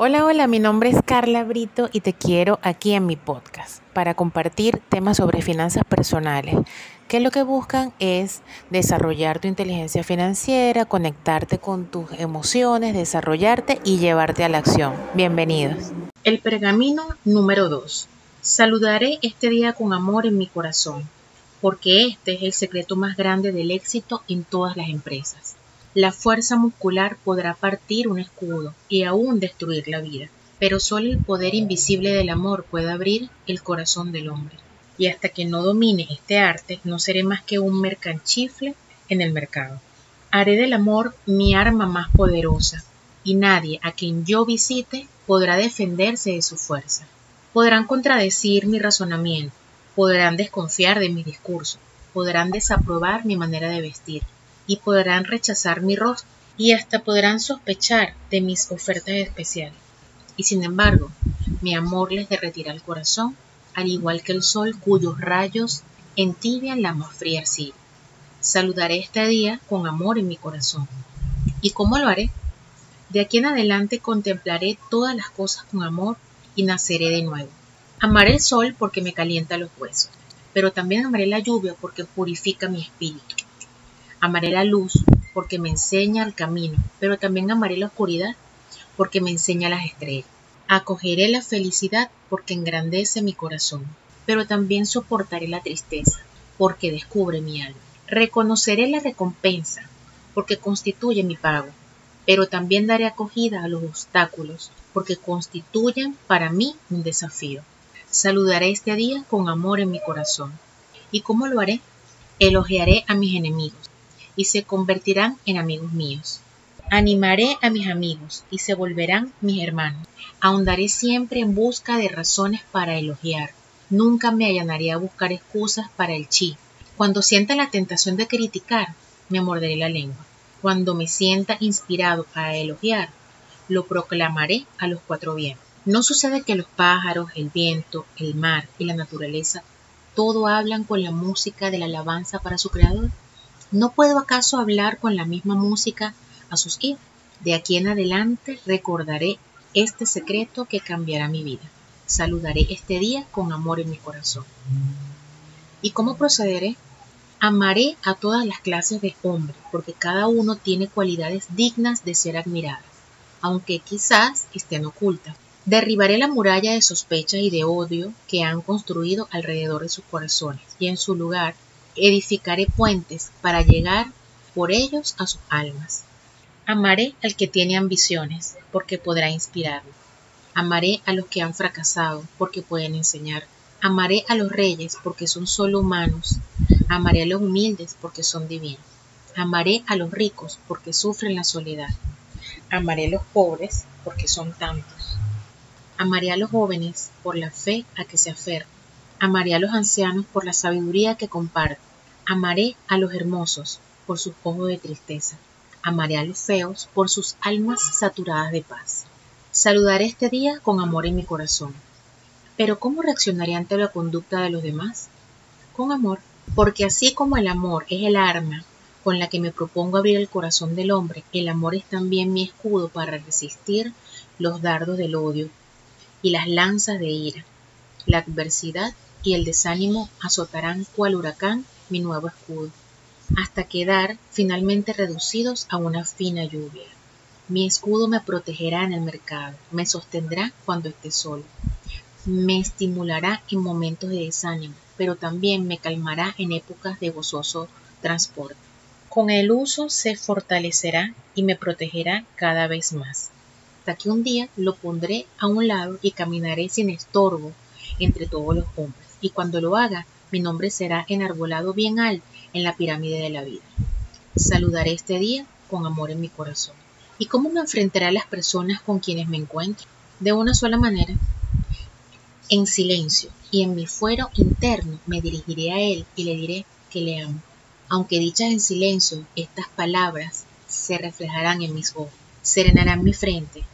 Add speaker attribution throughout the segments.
Speaker 1: Hola, hola, mi nombre es Carla Brito y te quiero aquí en mi podcast para compartir temas sobre finanzas personales, que lo que buscan es desarrollar tu inteligencia financiera, conectarte con tus emociones, desarrollarte y llevarte a la acción. Bienvenidos.
Speaker 2: El pergamino número 2. Saludaré este día con amor en mi corazón, porque este es el secreto más grande del éxito en todas las empresas. La fuerza muscular podrá partir un escudo y aún destruir la vida, pero solo el poder invisible del amor puede abrir el corazón del hombre. Y hasta que no domine este arte, no seré más que un mercanchifle en el mercado. Haré del amor mi arma más poderosa, y nadie a quien yo visite podrá defenderse de su fuerza. Podrán contradecir mi razonamiento, podrán desconfiar de mi discurso, podrán desaprobar mi manera de vestir, y podrán rechazar mi rostro y hasta podrán sospechar de mis ofertas especiales. Y sin embargo, mi amor les derretirá el corazón, al igual que el sol cuyos rayos entibian la más fría arcilla. Saludaré este día con amor en mi corazón. ¿Y cómo lo haré? De aquí en adelante contemplaré todas las cosas con amor y naceré de nuevo. Amaré el sol porque me calienta los huesos, pero también amaré la lluvia porque purifica mi espíritu. Amaré la luz porque me enseña el camino, pero también amaré la oscuridad porque me enseña las estrellas. Acogeré la felicidad porque engrandece mi corazón, pero también soportaré la tristeza porque descubre mi alma. Reconoceré la recompensa porque constituye mi pago, pero también daré acogida a los obstáculos porque constituyen para mí un desafío. Saludaré este día con amor en mi corazón. ¿Y cómo lo haré? Elogiaré a mis enemigos y se convertirán en amigos míos. Animaré a mis amigos y se volverán mis hermanos. Ahondaré siempre en busca de razones para elogiar. Nunca me allanaré a buscar excusas para el chi. Cuando sienta la tentación de criticar, me morderé la lengua. Cuando me sienta inspirado a elogiar, lo proclamaré a los cuatro vientos. ¿No sucede que los pájaros, el viento, el mar y la naturaleza todo hablan con la música de la alabanza para su creador? ¿No puedo acaso hablar con la misma música a sus hijos? De aquí en adelante recordaré este secreto que cambiará mi vida. Saludaré este día con amor en mi corazón. ¿Y cómo procederé? Amaré a todas las clases de hombres, porque cada uno tiene cualidades dignas de ser admiradas, aunque quizás estén ocultas. Derribaré la muralla de sospechas y de odio que han construido alrededor de sus corazones, y en su lugar edificaré puentes para llegar por ellos a sus almas. Amaré al que tiene ambiciones, porque podrá inspirarlo. Amaré a los que han fracasado, porque pueden enseñar. Amaré a los reyes, porque son solo humanos. Amaré a los humildes, porque son divinos. Amaré a los ricos, porque sufren la soledad. Amaré a los pobres, porque son tantos. Amaré a los jóvenes por la fe a que se aferran. Amaré a los ancianos por la sabiduría que comparten. Amaré a los hermosos por sus ojos de tristeza. Amaré a los feos por sus almas saturadas de paz. Saludaré este día con amor en mi corazón. Pero ¿cómo reaccionaré ante la conducta de los demás? Con amor, porque así como el amor es el arma con la que me propongo abrir el corazón del hombre, el amor es también mi escudo para resistir los dardos del odio y las lanzas de ira. La adversidad y el desánimo azotarán cual huracán mi nuevo escudo, hasta quedar finalmente reducidos a una fina lluvia. Mi escudo me protegerá en el mercado, me sostendrá cuando esté solo, me estimulará en momentos de desánimo, pero también me calmará en épocas de gozoso transporte. Con el uso se fortalecerá y me protegerá cada vez más, hasta que un día lo pondré a un lado y caminaré sin estorbo entre todos los hombres, y cuando lo haga mi nombre será enarbolado bien alto en la pirámide de la vida. Saludaré este día con amor en mi corazón. ¿Y cómo me enfrentaré a las personas con quienes me encuentro? De una sola manera. En silencio y en mi fuero interno me dirigiré a él y le diré que le amo. Aunque dichas en silencio, estas palabras se reflejarán en mis ojos, serenarán mi frente,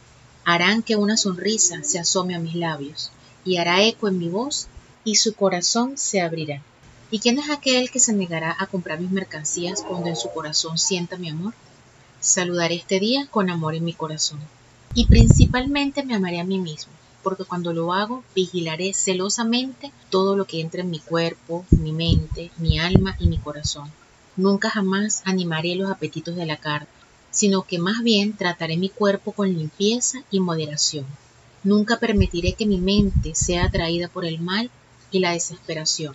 Speaker 2: harán que una sonrisa se asome a mis labios y hará eco en mi voz y su corazón se abrirá. ¿Y quién es aquel que se negará a comprar mis mercancías cuando en su corazón sienta mi amor? Saludaré este día con amor en mi corazón. Y principalmente me amaré a mí mismo, porque cuando lo hago vigilaré celosamente todo lo que entra en mi cuerpo, mi mente, mi alma y mi corazón. Nunca jamás animaré los apetitos de la carne, sino que más bien trataré mi cuerpo con limpieza y moderación. Nunca permitiré que mi mente sea atraída por el mal y la desesperación,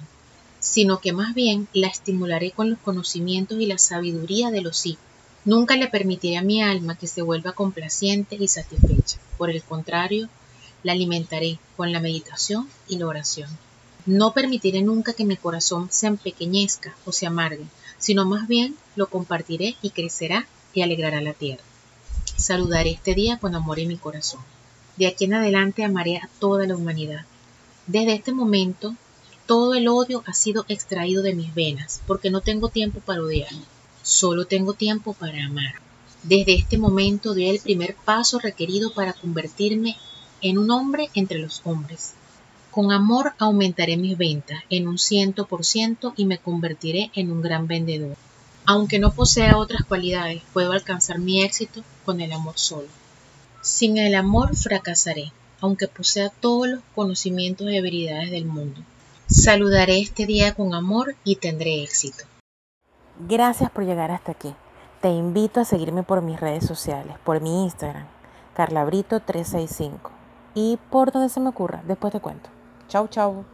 Speaker 2: sino que más bien la estimularé con los conocimientos y la sabiduría de los hijos. Nunca le permitiré a mi alma que se vuelva complaciente y satisfecha. Por el contrario, la alimentaré con la meditación y la oración. No permitiré nunca que mi corazón se empequeñezca o se amargue, sino más bien lo compartiré y crecerá y alegrará la tierra. Saludaré este día con amor en mi corazón. De aquí en adelante amaré a toda la humanidad. Desde este momento, todo el odio ha sido extraído de mis venas, porque no tengo tiempo para odiar, solo tengo tiempo para amar. Desde este momento doy el primer paso requerido para convertirme en un hombre entre los hombres. Con amor aumentaré mis ventas en un ciento por ciento y me convertiré en un gran vendedor. Aunque no posea otras cualidades, puedo alcanzar mi éxito con el amor solo. Sin el amor fracasaré, aunque posea todos los conocimientos y habilidades del mundo. Saludaré este día con amor y tendré éxito.
Speaker 1: Gracias por llegar hasta aquí. Te invito a seguirme por mis redes sociales, por mi Instagram, carlabrito365 y por donde se me ocurra, después te cuento. Chau, chau.